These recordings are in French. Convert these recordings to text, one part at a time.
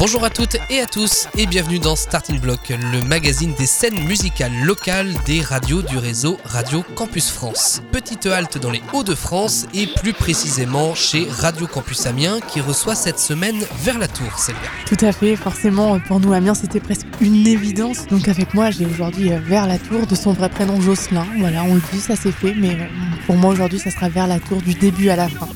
Bonjour à toutes et à tous et bienvenue dans Starting Block, le magazine des scènes musicales locales des radios du réseau Radio Campus France. Petite halte dans les Hauts-de-France et plus précisément chez Radio Campus Amiens qui reçoit cette semaine vers la Tour, Célia. Tout à fait, forcément pour nous Amiens c'était presque une évidence. Donc avec moi j'ai aujourd'hui euh, vers la Tour de son vrai prénom Jocelyn. Voilà, on le dit, ça c'est fait, mais euh, pour moi aujourd'hui ça sera vers la Tour du début à la fin.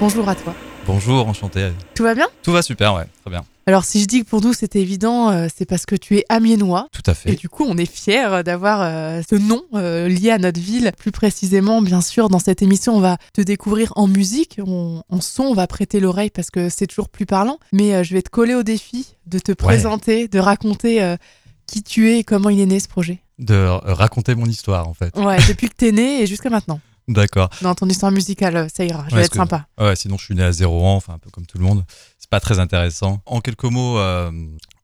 Bonjour à toi. Bonjour, enchanté. Tout va bien? Tout va super, ouais, très bien. Alors si je dis que pour nous c'était évident, euh, c'est parce que tu es amiénois. Tout à fait. Et du coup, on est fiers d'avoir euh, ce nom euh, lié à notre ville. Plus précisément, bien sûr, dans cette émission, on va te découvrir en musique, on- en son, on va prêter l'oreille parce que c'est toujours plus parlant. Mais euh, je vais te coller au défi de te présenter, de raconter euh, qui tu es et comment il est né ce projet. De euh, raconter mon histoire, en fait. Ouais, depuis que t'es né et jusqu'à maintenant. D'accord. Dans ton histoire musicale, ça ira, je Ouais, vais être que- sympa. Ouais, sinon je suis né à zéro ans, enfin un peu comme tout le monde. C'est pas très intéressant. En quelques mots, euh,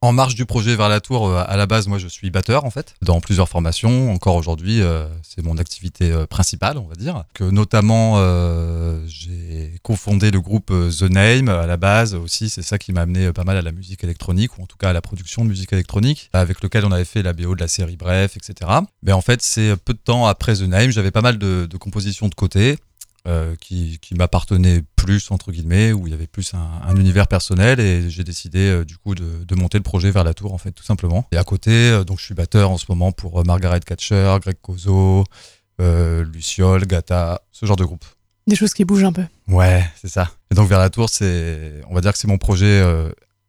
en marge du projet vers la tour, euh, à la base, moi je suis batteur en fait, dans plusieurs formations. Encore aujourd'hui, euh, c'est mon activité principale, on va dire. Que notamment, j'ai cofondé le groupe The Name à la base aussi. C'est ça qui m'a amené pas mal à la musique électronique, ou en tout cas à la production de musique électronique, avec lequel on avait fait la BO de la série Bref, etc. Mais en fait, c'est peu de temps après The Name, j'avais pas mal de compositions de côté euh, qui, qui m'appartenait plus entre guillemets où il y avait plus un, un univers personnel et j'ai décidé euh, du coup de, de monter le projet vers la tour en fait tout simplement et à côté euh, donc je suis batteur en ce moment pour Margaret Catcher, Greg Kozo, Luciole, Gata ce genre de groupe Des choses qui bougent un peu. ouais c'est ça et donc vers la tour c'est on va dire que c'est mon projet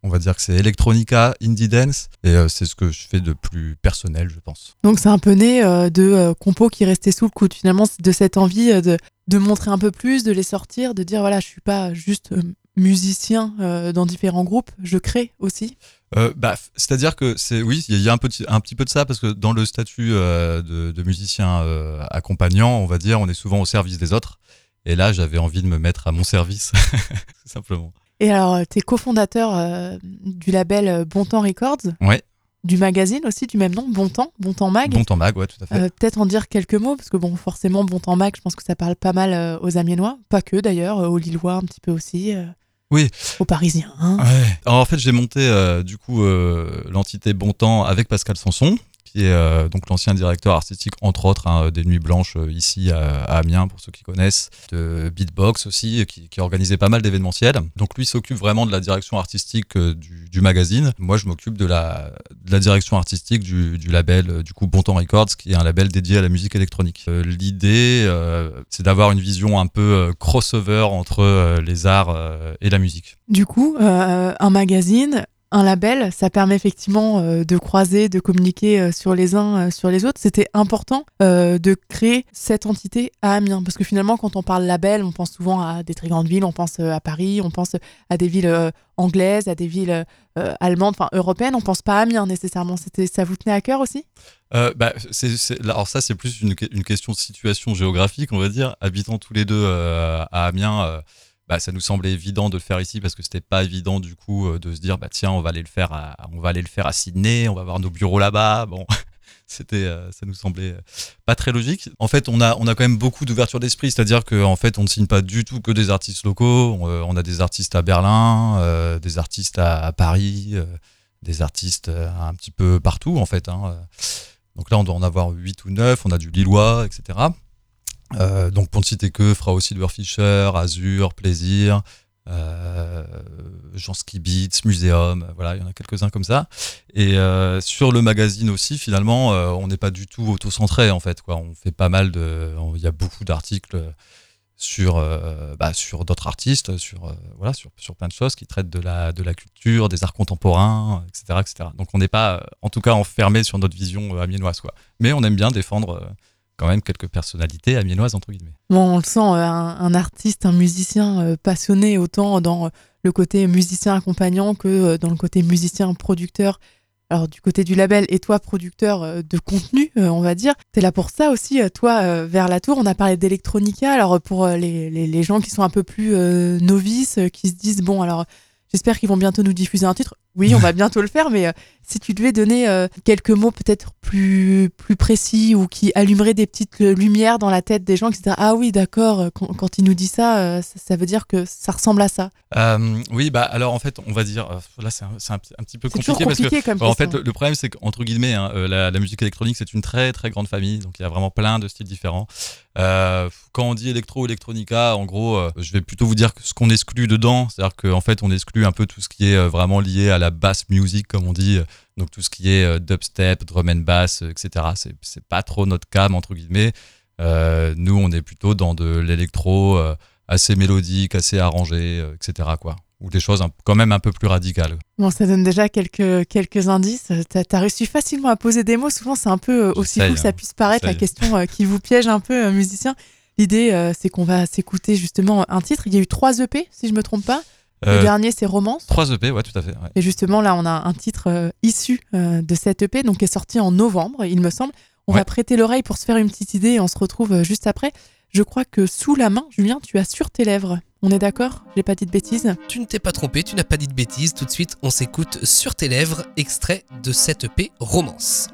on va dire que c'est electronica indie dance et c'est ce que je fais de plus personnel je pense Donc c'est un peu né euh, de euh, compos qui restaient sous le coude. Finalement, de cette envie euh, de, de montrer un peu plus, de les sortir, de dire voilà, je suis pas juste euh, musicien euh, dans différents groupes, je crée aussi. Euh, bah, c'est-à-dire que c'est oui, il y a un petit, un petit peu de ça parce que dans le statut euh, de, de musicien accompagnant, on va dire, on est souvent au service des autres. Et là, j'avais envie de me mettre à mon service, tout simplement. Et alors, tu es cofondateur du label Bon Temps Records. Ouais. Du magazine aussi du même nom, Bon Temps, Bon Temps Mag. Bon temps mag, ouais, tout à fait. Euh, Peut-être en dire quelques mots, parce que bon, forcément, Bon Temps Mag, je pense que ça parle pas mal euh, aux Amiénois, pas que d'ailleurs, euh, aux Lillois un petit peu aussi. Oui. Aux Parisiens. hein. Ouais. Alors, en fait, j'ai monté du coup l'entité Bon Temps avec Pascal Sanson, qui est euh, donc l'ancien directeur artistique entre autres hein, des Nuits Blanches euh, ici à, Amiens pour ceux qui connaissent, de Beatbox aussi, qui, qui organisait pas mal d'événementiels. Donc lui s'occupe vraiment de la direction artistique euh, du, magazine. Moi, je m'occupe de la, direction artistique du, label euh, du coup Bon Temps Records, qui est un label dédié à la musique électronique. Euh, L'idée, euh, c'est d'avoir une vision un peu euh, crossover entre euh, les arts euh, et la musique. Du coup, euh, un magazine, un label, ça permet effectivement euh, de croiser, de communiquer euh, sur les uns, euh, sur les autres. C'était important de créer cette entité à Amiens. Parce que finalement, quand on parle label, on pense souvent à des très grandes villes, on pense à Paris, on pense à des villes anglaises, à des villes allemandes, enfin européennes. On pense pas à Amiens nécessairement. Ça vous tenait à cœur aussi? Bah, alors ça, c'est plus une, une question de situation géographique, on va dire. Habitant tous les deux à Amiens, bah, ça nous semblait évident de le faire ici parce que c'était pas évident du coup euh, de se dire bah tiens, on va aller le faire, à, on va aller le faire à Sydney, on va avoir nos bureaux là-bas. Bon, c'était, euh, ça nous semblait euh, pas très logique. En fait, on a, on a quand même beaucoup d'ouverture d'esprit, c'est-à-dire qu'en en fait, on ne signe pas du tout que des artistes locaux. On, a des artistes à Berlin, des artistes à, Paris, des artistes un petit peu partout en fait. hein. Donc là, on doit en avoir 8 ou 9, on a du Lillois, etc. Euh, donc pour ne citer que, fera aussi Fisher, Azur, Plaisir, euh, Jean Ski Beats, Muséum, voilà, il y en a quelques-uns comme ça. Et euh, sur le magazine aussi, finalement, euh, on n'est pas du tout auto-centré en fait. Quoi. On fait pas mal de. Il y a beaucoup d'articles sur, euh, bah, sur d'autres artistes, sur, euh, voilà, sur, sur plein de choses qui traitent de la, de la culture, des arts contemporains, etc. etc. Donc on n'est pas, euh, en tout cas, enfermé sur notre vision euh, amiénoise. Quoi. Mais on aime bien défendre euh, quand même quelques personnalités amiénoises, entre guillemets. Bon, on le sent, euh, un, artiste, un musicien euh, passionné autant dans euh, le côté musicien accompagnant que dans le côté musicien producteur. Alors du côté du label et toi producteur de contenu, on va dire, t'es là pour ça aussi. Toi, vers la tour, on a parlé d'électronica. Alors pour les, les, gens qui sont un peu plus novices, qui se disent bon, alors j'espère qu'ils vont bientôt nous diffuser un titre. Oui, on va bientôt le faire, mais euh, si tu devais donner euh, quelques mots peut-être plus, plus précis ou qui allumeraient des petites lumières dans la tête des gens qui se disent Ah oui, d'accord, quand, quand, il nous dit ça, ça, veut dire que ça ressemble à ça. oui, bah alors en fait, on va dire, là c'est un, un, petit peu compliqué, parce que bah, en fait, le, problème c'est qu'entre guillemets, hein, la, la, musique électronique c'est une très très grande famille, donc il y a vraiment plein de styles différents. quand on dit électro ou electronica, en gros, je vais plutôt vous dire ce qu'on exclut dedans, c'est-à-dire qu'en fait, on exclut un peu tout ce qui est vraiment lié à la bass music, comme on dit, donc tout ce qui est euh, dubstep, drum and bass, euh, etc. C'est pas trop notre cam, entre guillemets. Euh, nous, on est plutôt dans de l'électro assez mélodique, assez arrangé, etc. Quoi. Ou des choses quand même un peu plus radicales. Bon, ça donne déjà quelques, quelques indices. Tu as, réussi facilement à poser des mots. Souvent, c'est un peu aussi fou que ça hein. puisse paraître, la question qui vous piège un peu, musicien. L'idée, c'est qu'on va s'écouter justement un titre. Il y a eu trois EP, si je me trompe pas. Le euh, dernier, c'est Romance. 3 EP, ouais, tout à fait. Et justement, là, on a un titre euh, issu euh, de cette EP, donc qui est sorti en novembre, il me semble. On va prêter l'oreille pour se faire une petite idée et on se retrouve juste après. Je crois que sous la main, Julien, tu as sur tes lèvres. On est d'accord? J'ai pas dit de bêtises Tu ne t'es pas trompé, tu n'as pas dit de bêtises. Tout de suite, on s'écoute sur tes lèvres, extrait de cette EP Romance.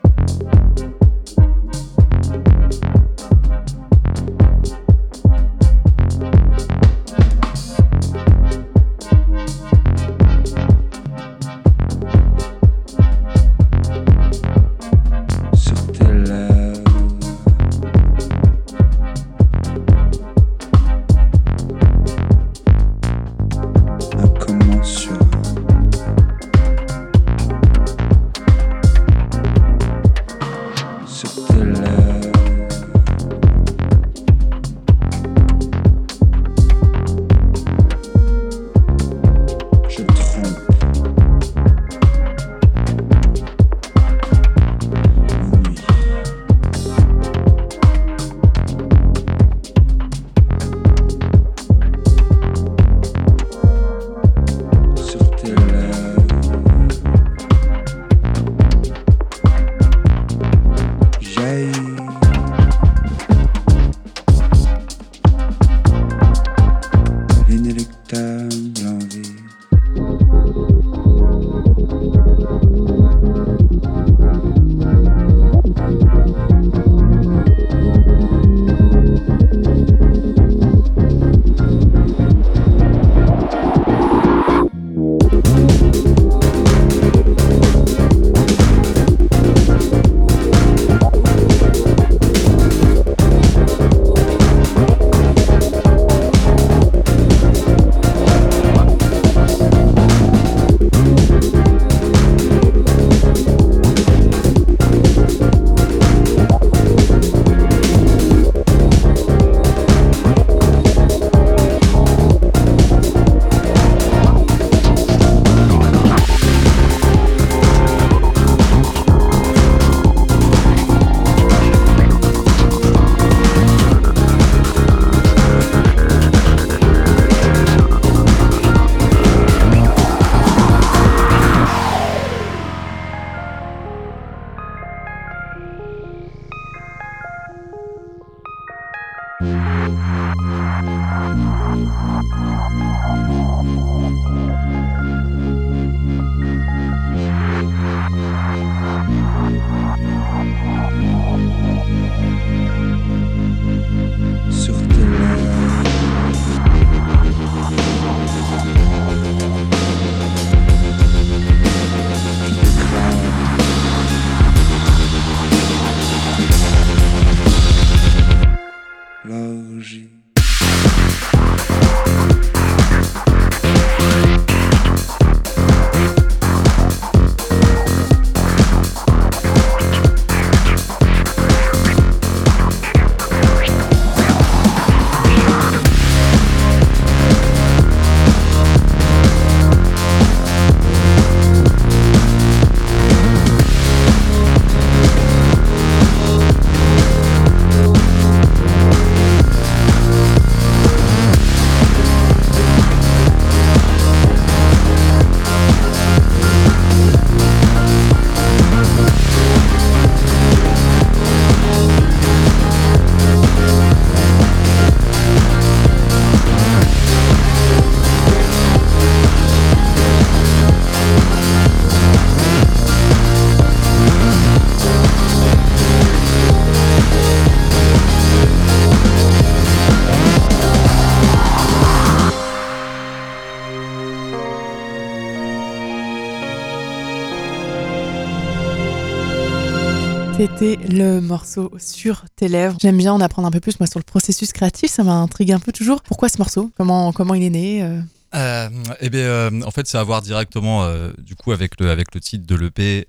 C'était le morceau sur tes lèvres. J'aime bien en apprendre un peu plus moi sur le processus créatif, ça m'intrigue un peu toujours. Pourquoi ce morceau? Comment comment il est né euh? Euh, Eh bien, euh, en fait, c'est à voir directement euh, du coup avec le avec le titre de l'EP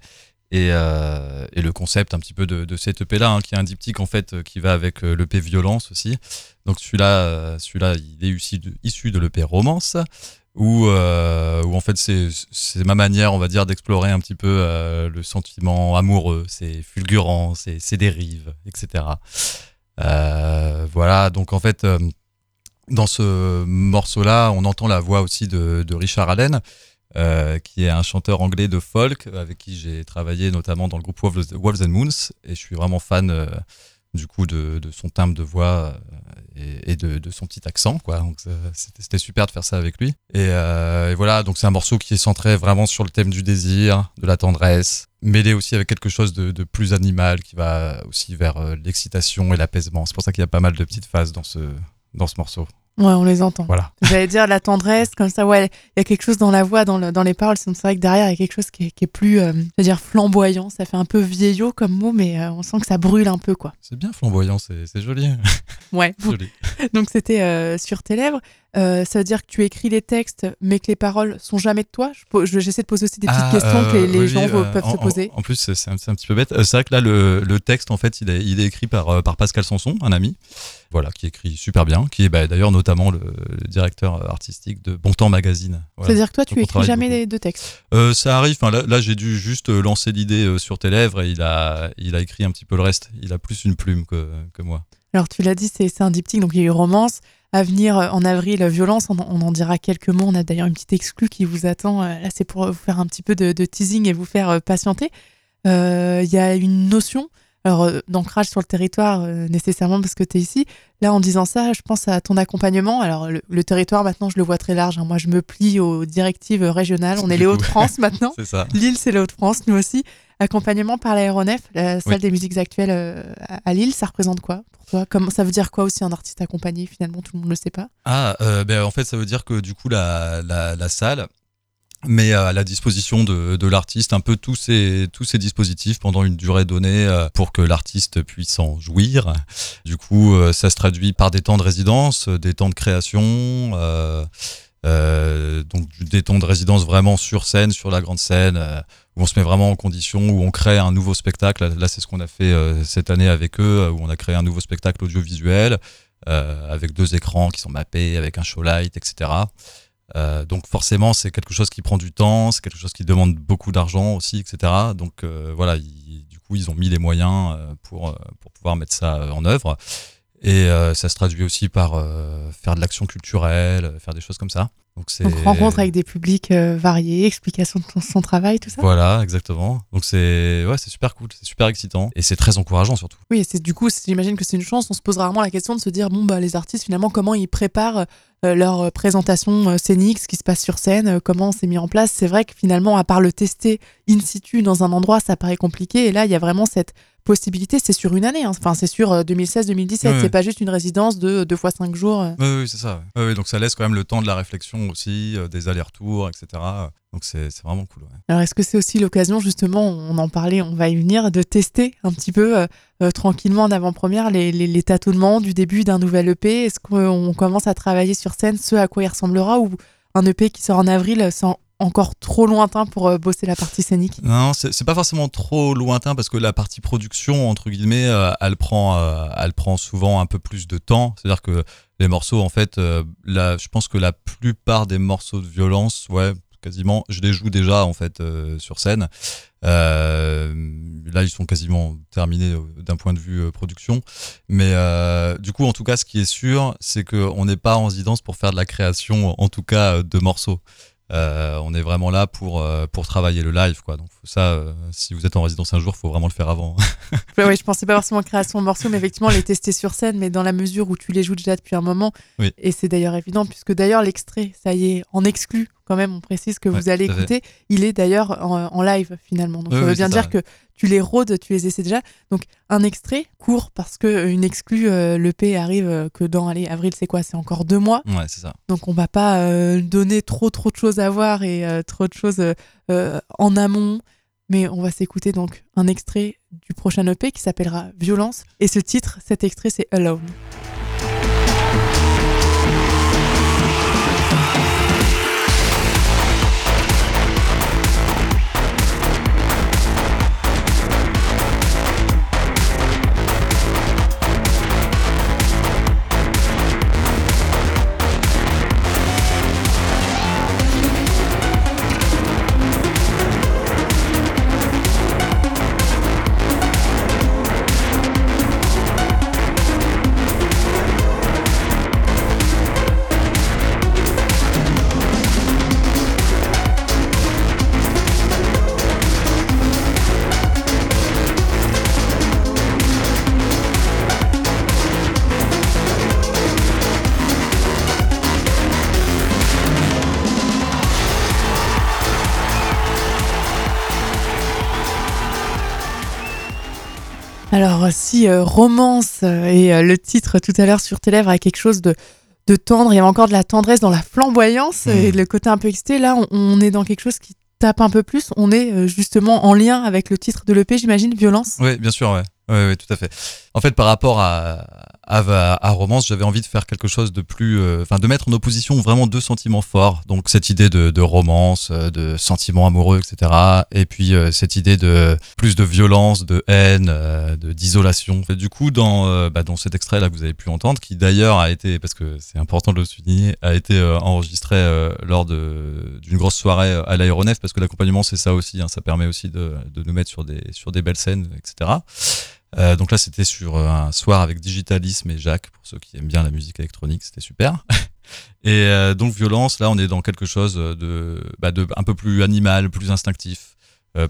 et, le concept un petit peu de, de cet EP là, hein, qui est un diptyque en fait qui va avec l'EP Violence aussi. Donc celui-là, celui-là, il est issu issu de l'EP Romance. Où, euh, où en fait c'est ma manière on va dire d'explorer un petit peu euh, le sentiment amoureux. C'est fulgurant c'est c'est dérives etc Euh, voilà. Donc en fait dans ce morceau là on entend la voix aussi de, Richard Allen qui est un chanteur anglais de folk avec qui j'ai travaillé notamment dans le groupe Wolves, Wolves and Moons. Et je suis vraiment fan du coup de, de son timbre de voix euh, et, de, de son petit accent quoi. Donc c'était c'était super de faire ça avec lui. Et, euh, et voilà donc c'est un morceau qui est centré vraiment sur le thème du désir de la tendresse mêlé aussi avec quelque chose de, de plus animal qui va aussi vers euh, l'excitation et l'apaisement. C'est pour ça qu'il y a pas mal de petites phases dans ce dans ce morceau Ouais, on les entend. voilà J'allais dire la tendresse, comme ça, ouais, il y a quelque chose dans la voix, dans, le- dans les paroles. C'est vrai que derrière, il y a quelque chose qui est, qui est plus, euh, je veux dire, flamboyant. Ça fait un peu vieillot comme mot, mais euh, on sent que ça brûle un peu, quoi. c'est bien flamboyant c'est c'est joli Ouais. joli Donc c'était euh, sur tes lèvres. Euh, ça veut dire que tu écris les textes, mais que les paroles sont jamais de toi. Je- J'essaie de poser aussi des petites Ah, questions que les, euh, les oui, gens euh, peuvent en, se poser. En, plus, c'est un, petit peu bête. C'est vrai que là, le, le texte, en fait, il est, il est écrit par, par Pascal Sanson, un ami, voilà, qui écrit super bien, qui est bah, d'ailleurs notamment le, le directeur artistique de Bon Temps Magazine. Voilà. C'est-à-dire que toi, tu Donc, écris jamais de textes. Euh, ça arrive. Enfin, là, là, j'ai dû juste lancer l'idée sur tes lèvres et il a, il a écrit un petit peu le reste. Il a plus une plume que, que moi. Alors tu l'as dit, c'est c'est un diptyque, donc il y a eu romance. À venir euh, en avril, euh, violence, on, en- dira quelques mots. On a d'ailleurs une petite exclue qui vous attend. Euh, Là, c'est pour vous faire un petit peu de, teasing et vous faire patienter. Il y a une notion alors euh, d'ancrage sur le territoire euh, nécessairement parce que tu es ici. Là, en disant ça, je pense à ton accompagnement. Alors le, le territoire, maintenant, je le vois très large. hein. Moi, je me plie aux directives régionales. On est les. Hauts-de-France maintenant. C'est ça. Lille, c'est les Hauts-de-France, nous aussi. Accompagnement par l'aéronef, la salle Oui. des musiques actuelles euh, à Lille, ça représente quoi pour toi? Comment ça veut dire quoi aussi un artiste accompagné Finalement, tout le monde ne le sait pas. Ah, ben, en fait, ça veut dire que du coup, la, la, la salle met à la disposition de, de l'artiste un peu tous ces, tous ces dispositifs pendant une durée donnée euh, pour que l'artiste puisse en jouir. Du coup, euh, ça se traduit par des temps de résidence, euh, des temps de création, euh, euh, donc des temps de résidence vraiment sur scène, sur la grande scène, où on se met vraiment en condition, où on crée un nouveau spectacle. Là, c'est ce qu'on a fait cette année avec eux, où on a créé un nouveau spectacle audiovisuel avec deux écrans qui sont mappés, avec un show light, etc. Euh, donc forcément, c'est quelque chose qui prend du temps, c'est quelque chose qui demande beaucoup d'argent aussi, etc. Donc euh, voilà, ils- du coup, ils ont mis les moyens euh, pour, euh, pour pouvoir mettre ça en œuvre. Et euh, ça se traduit aussi par euh, faire de l'action culturelle, faire des choses comme ça. Donc c'est Donc rencontre avec des publics euh, variés, explication de ton- son travail, tout ça? voilà, exactement. Donc c'est ouais, c'est super cool, c'est super excitant et c'est très encourageant surtout. Oui, et c'est du coup, c'est- j'imagine que c'est une chance. On se pose rarement la question de se dire bon bah les artistes finalement comment ils préparent euh, leur euh, présentation euh, scénique, ce qui se passe sur scène, euh, comment c'est mis en place. C'est vrai que finalement, à part le tester in situ dans un endroit, ça paraît compliqué. Et là, il y a vraiment cette possibilité. C'est sur une année. hein. Enfin, c'est sur euh, 2016-2017. Ouais, ouais. C'est pas juste une résidence de deux fois cinq jours. euh. Oui, c'est ça. donc ça laisse quand même le temps de la réflexion aussi, euh, des allers-retours, etc. Donc c'est vraiment cool. ouais. Alors, est-ce que c'est aussi l'occasion, justement, on en parlait, on va y venir, de tester un petit peu euh, euh, tranquillement en avant-première les, les, les tâtonnements du début d'un nouvel EP Est-ce qu'on commence à travailler sur scène ce à quoi il ressemblera ou un EP qui sort en avril, c'est en- encore trop lointain pour euh, bosser la partie scénique? Non, c'est c'est pas forcément trop lointain parce que la partie production, entre guillemets, euh, elle prend, euh, elle prend souvent un peu plus de temps. C'est-à-dire que les morceaux, en fait, euh, la, je pense que la plupart des morceaux de violence, ouais, quasiment, je les joue déjà en fait euh, sur scène. Euh, là, ils sont quasiment terminés euh, d'un point de vue production. Mais du coup, en tout cas, ce qui est sûr, c'est qu'on n'est pas en résidence pour faire de la création, en tout cas, de morceaux. On est vraiment là pour pour travailler le live quoi donc ça si vous êtes en résidence un jour faut vraiment le faire avant Ouais, ouais, je pensais pas forcément création de morceaux, mais effectivement les tester sur scène, mais dans la mesure où tu les joues déjà depuis un moment. Oui. Et c'est d'ailleurs évident, puisque d'ailleurs l'extrait, ça y est, en exclu, quand même, on précise que Ouais, vous allez écouter, il est d'ailleurs en, en live finalement. Donc Oui, ça veut oui, bien dire ça, que tu les rôdes, tu les essaies déjà. Donc un extrait court, parce que euh, une exclue, euh, l'EP arrive euh, que dans, allez, avril, c'est quoi? C'est encore deux mois. ouais c'est ça Donc on va pas euh, donner trop trop de choses à voir et euh, trop de choses en amont. mais on va s'écouter donc un extrait du prochain EP qui s'appellera Violence. Et ce titre, cet extrait, c'est Alone. Alors si euh, romance euh, et euh, le titre tout à l'heure sur tes lèvres a quelque chose de, de tendre, il y avait encore de la tendresse dans la flamboyance Mmh. et le côté un peu excité, là on, on est dans quelque chose qui tape un peu plus, on est euh, justement en lien avec le titre de l'EP, j'imagine, violence? Oui, bien sûr, ouais. Ouais, ouais, tout à fait. En fait, par rapport à, à, à Romance, j'avais envie de faire quelque chose de plus. euh, Enfin, de mettre en opposition vraiment deux sentiments forts. Donc, cette idée de, de romance, euh, de sentiments amoureux, etc. Et puis, euh, cette idée de plus de violence, de haine, euh, d'isolation. Du coup, dans, euh, bah, dans cet extrait-là que vous avez pu entendre, qui d'ailleurs a été, parce que c'est important de le souligner, a été enregistré lors de- d'une grosse soirée à l'aéronef, parce que l'accompagnement, c'est ça aussi. hein, ça permet aussi de, de nous mettre sur des, sur des belles scènes, etc. Euh, donc là, c'était sur euh, un soir avec Digitalisme et Jacques, pour ceux qui aiment bien la musique électronique, c'était super. Et euh, donc violence, là, on est dans quelque chose de, bah, un peu plus animal, plus instinctif,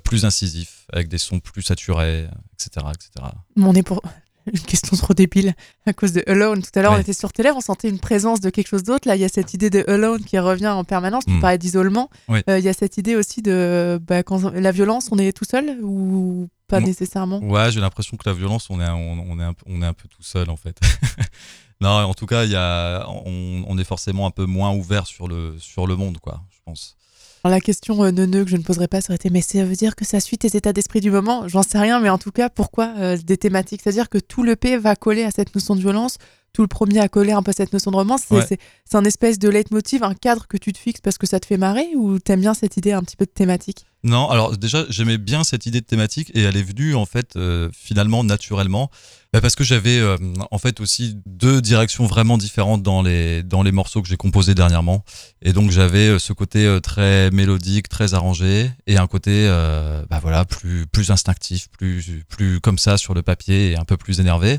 plus incisif, avec des sons plus saturés, etc., etc. On est pour une question trop débile à cause de Alone. Tout à l'heure, on était sur tes lèvres, on sentait une présence de quelque chose d'autre. Là, il y a cette idée de Alone qui revient en permanence. Tu Mm. parlais d'isolement. Euh, Il y a cette idée aussi de bah, quand la violence, on est tout seul ou pas nécessairement? Ouais, j'ai l'impression que la violence, on est, un- on, on est, un, peu- on est un peu tout seul en fait. non, en tout cas, il y a, on, on est forcément un peu moins ouvert sur le, sur le monde, quoi, je pense. Alors, la question euh, que je ne poserais pas, ça aurait été mais ça veut dire que ça suit tes états d'esprit du moment? J'en sais rien, mais en tout cas, pourquoi euh, des thématiques? C'est-à-dire que tout le P va coller à cette notion de violence. Tout le premier a collé un peu à cette notion de romance. C'est Ouais. c'est- c'est un espèce de leitmotiv, un cadre que tu te fixes parce que ça te fait marrer ou t'aimes bien cette idée un petit peu de thématique? Non, alors déjà, j'aimais bien cette idée de thématique et elle est venue en fait euh, finalement naturellement bah, parce que j'avais euh, en fait aussi deux directions vraiment différentes dans les dans les morceaux que j'ai composés dernièrement et donc j'avais euh, ce côté très mélodique, très arrangé et un côté euh, bah voilà plus plus instinctif, plus plus comme ça sur le papier et un peu plus énervé.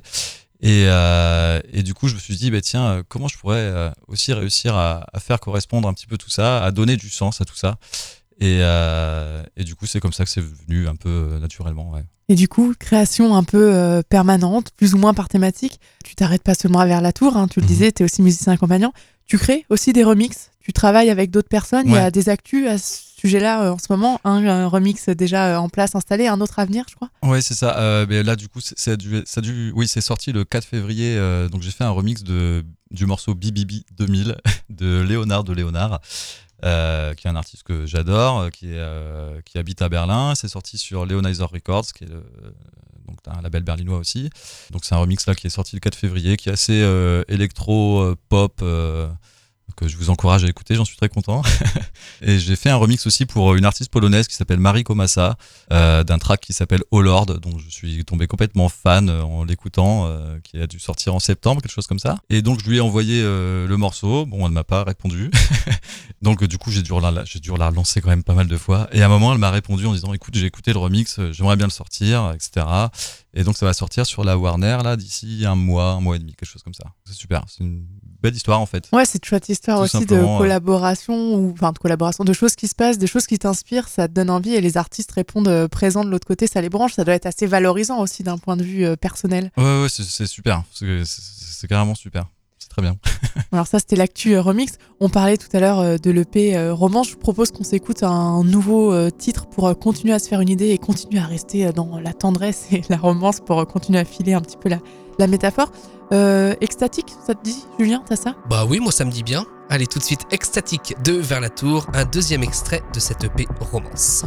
Et, euh, et du coup, je me suis dit, bah, tiens, euh, comment je pourrais euh, aussi réussir à faire correspondre un petit peu tout ça, à donner du sens à tout ça? Et, euh, et du coup, c'est comme ça que c'est venu un peu euh, naturellement. Ouais. Et du coup, création un peu euh, permanente, plus ou moins par thématique. Tu t'arrêtes pas seulement à vers la tour, hein, tu le Mhm. disais, tu es aussi musicien accompagnant. Tu crées aussi des remixes, tu travailles avec d'autres personnes. Il y a des actus à ce sujet-là en ce moment. Un, un remix déjà en place, installé, un autre à venir, je crois. Ouais, c'est ça. Mais là, du coup, c'est- ça a dû, ça a dû- oui, c'est sorti le 4 février. donc, j'ai fait un remix de, du morceau Bibibi 2000 de Léonard de Léonard, euh, qui est un artiste que j'adore, euh, qui, euh, qui habite à Berlin. C'est sorti sur Leonizer Records, qui est donc un label berlinois aussi. Donc, c'est un remix là qui est sorti le 4 février, qui est assez euh, euh, euh, que je vous encourage à écouter, j'en suis très content. et j'ai fait un remix aussi pour une artiste polonaise qui s'appelle Marie Komasa, euh, d'un track qui s'appelle Oh Lord, dont je suis tombé complètement fan euh, en l'écoutant, euh, qui a dû sortir en septembre, quelque chose comme ça. Et donc je lui ai envoyé euh, le morceau, bon, elle ne m'a pas répondu. donc euh, du coup, j'ai dû, la, j'ai dû la relancer quand même pas mal de fois. Et à un moment, elle m'a répondu en disant, écoute, j'ai écouté le remix, euh, j'aimerais bien le sortir, etc. Et donc ça va sortir sur la Warner, là, d'ici un mois, un mois et demi, quelque chose comme ça. C'est super, c'est une belle histoire en fait. Ouais, c'est une chouette histoire Tout aussi de collaboration, ou enfin de collaboration, de choses qui se passent, des choses qui t'inspirent, ça te donne envie et les artistes répondent euh, présents de l'autre côté, ça les branche. Ça doit être assez valorisant aussi d'un point de vue euh, personnel. Ouais, ouais, c'est, super, c'est, carrément super. C'est très bien. Alors ça, c'était l'actu euh, remix. On parlait tout à l'heure de l'EP euh, roman. Je vous propose qu'on s'écoute un nouveau titre pour continuer à se faire une idée et continuer à rester dans la tendresse et la romance pour continuer à filer un petit peu la, la métaphore. Euh, extatique, ça te dit, Julien, t'as ça? Bah oui, moi ça me dit bien. Allez tout de suite, Extatique de Vers la Tour, un deuxième extrait de cette EP romance.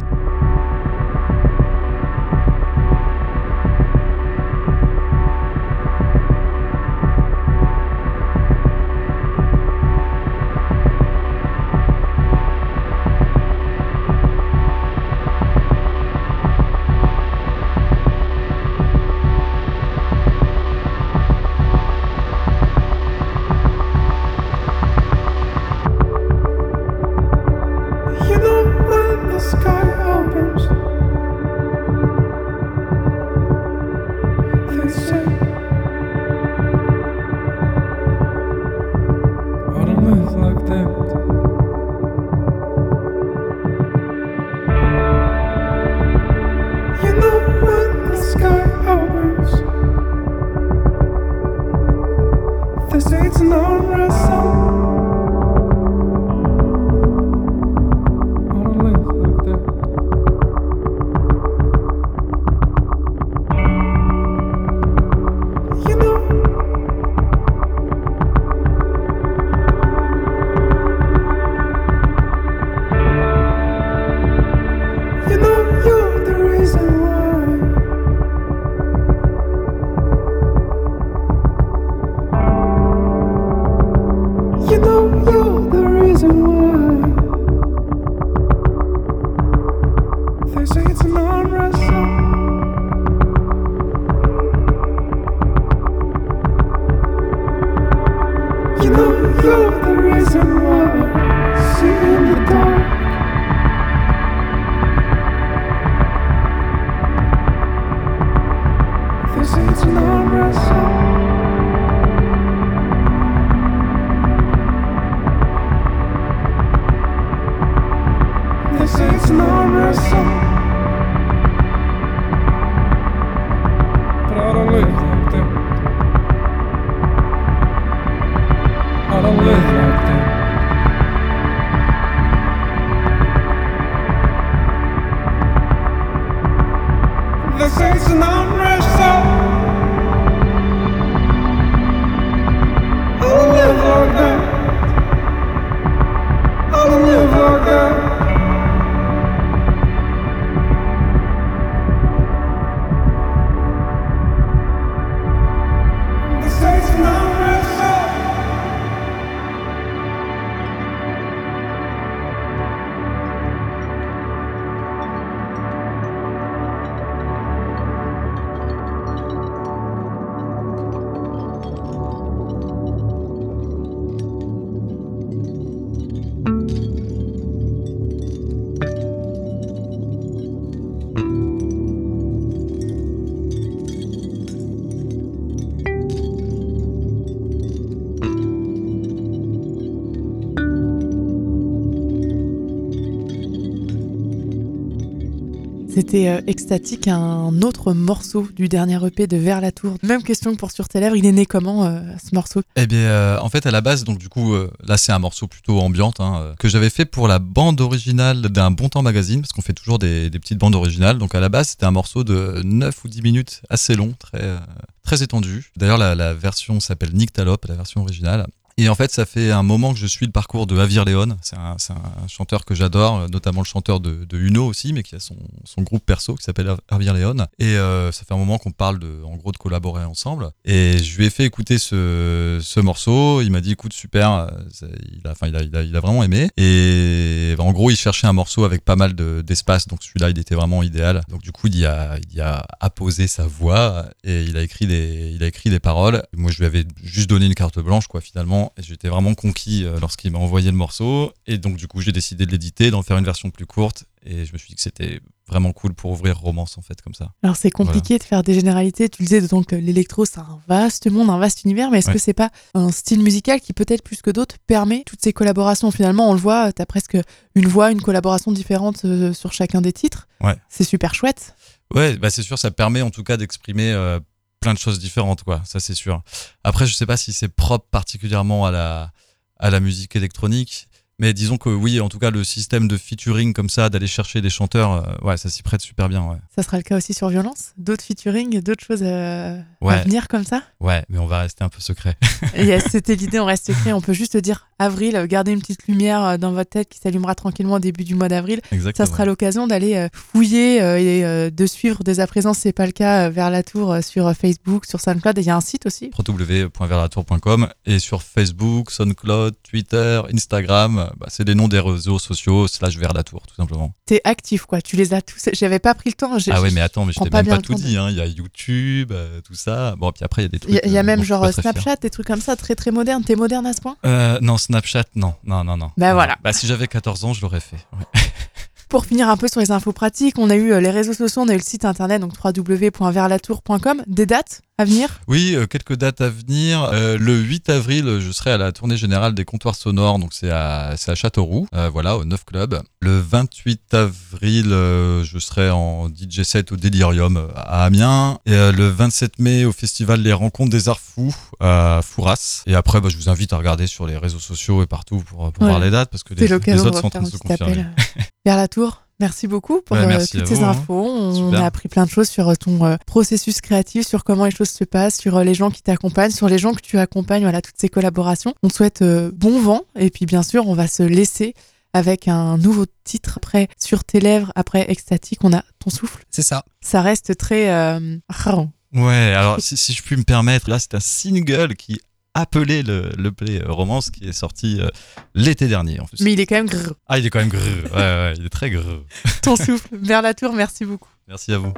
Like that. You know you're the reason why see in the dark. C'était euh, Extatique, un autre morceau du dernier EP de Vers la Tour. Même question que pour Sur tes lèvres, il est né comment euh, ce morceau? Eh bien, euh, en fait, à la base, donc du coup, là, c'est un morceau plutôt ambiante hein, que j'avais fait pour la bande originale d'un Bon Temps Magazine, parce qu'on fait toujours des, petites bandes originales. Donc, à la base, c'était un morceau de 9 ou 10 minutes, assez long, très, étendu. D'ailleurs, la, la version s'appelle Nick Talop, la version originale. Et en fait, ça fait un moment que je suis le parcours de Avir Léon. C'est un, un chanteur que j'adore, notamment le chanteur de, de Uno aussi, mais qui a son, son groupe perso qui s'appelle Avir Léon. Et euh, ça fait un moment qu'on parle de, en gros, de collaborer ensemble. Et je lui ai fait écouter ce, ce morceau. Il m'a dit, écoute, super. euh, Il a, enfin, il a, il a, il a vraiment aimé. Et en gros, il cherchait un morceau avec pas mal de- d'espace. donc celui-là, il était vraiment idéal. Donc du coup, il y a, il y a apposé sa voix et il a écrit des, il a écrit des paroles. Moi, je lui avais juste donné une carte blanche, quoi, finalement. Et j'étais vraiment conquis euh, lorsqu'il m'a envoyé le morceau. Et donc, du coup, j'ai décidé de l'éditer, d'en faire une version plus courte. Et je me suis dit que c'était vraiment cool pour ouvrir Romance, en fait, comme ça. Alors c'est compliqué de faire des généralités. Tu le disais, donc l'électro, c'est un vaste monde, un vaste univers, mais est-ce Ouais. que c'est pas un style musical qui peut-être plus que d'autres permet toutes ces collaborations? Finalement, on le voit, tu as presque une voix, une collaboration différente euh, sur chacun des titres. Ouais. C'est super chouette. Ouais, bah c'est sûr, ça permet en tout cas d'exprimer euh, plein de choses différentes, quoi. Ça, c'est sûr. Après, je sais pas si c'est propre particulièrement à la, à la musique électronique. Mais disons que oui, en tout cas, le système de featuring comme ça, d'aller chercher des chanteurs, euh, ouais, ça s'y prête super bien, ouais. Ça sera le cas aussi sur Violence D'autres featuring, d'autres choses euh, à venir comme ça? Ouais, mais on va rester un peu secret. Yes, C'était l'idée, on reste secret. On peut juste dire avril, euh, gardez une petite lumière dans votre tête qui s'allumera tranquillement au début du mois d'avril. Ça sera l'occasion d'aller fouiller et de suivre dès à présent, si c'est pas le cas, vers la tour sur Facebook, sur SoundCloud. Et il y a un site aussi. www.verlatour.com et sur Facebook, SoundCloud, Twitter, Instagram, euh, bah, c'est des noms des réseaux sociaux slash vers la tour, tout simplement. T'es actif, quoi. Tu les as tous. J'avais pas pris le temps. Ah ouais, mais attends, mais je t'ai pas même pas tout dit, hein. Il y a YouTube, euh, tout ça. Bon, puis après, il y a des trucs. Il y a, il y a euh, même genre. Snapchat, des trucs comme ça, très très modernes. T'es moderne à ce point? Euh, non, Snapchat, non, non, non, non. Bah Non. voilà. Bah si j'avais 14 ans, je l'aurais fait. ouais. Pour finir un peu sur les infos pratiques, on a eu les réseaux sociaux, on a eu le site internet, donc www.verlatour.com. Des dates? À venir? Oui, euh, quelques dates à venir. Euh, le 8 avril, je serai à la tournée générale des comptoirs sonores, donc c'est à, c'est à Châteauroux, euh, voilà, au 9 Club. Le 28 avril, euh, je serai en DJ set au Delirium à Amiens. Et le 27 mai, au festival Les Rencontres des Arts Fous à Fouras. Et après, bah, je vous invite à regarder sur les réseaux sociaux et partout pour, pour Ouais. voir les dates, parce que les, les autres sont en train de se confirmer. Vers la tour. Merci beaucoup pour Ouais, euh, toutes ces vous, hein. infos. On Super. a appris plein de choses sur euh, ton euh, processus créatif, sur comment les choses se passent, sur euh, les gens qui t'accompagnent, sur les gens que tu accompagnes, voilà, toutes ces collaborations. On te souhaite bon vent et puis bien sûr, on va se laisser avec un nouveau titre après sur tes lèvres, après extatique, on a ton souffle. C'est ça. Ça reste très. Ouais, alors si, si je puis me permettre, là c'est un single qui appelé le, le play euh, romance qui est sorti euh, l'été dernier en plus. Mais il est quand même grrr. Ah, il est quand même grrr. Ouais, ouais, il est très grrr. Ton souffle. Vers la tour, merci beaucoup. Merci à vous.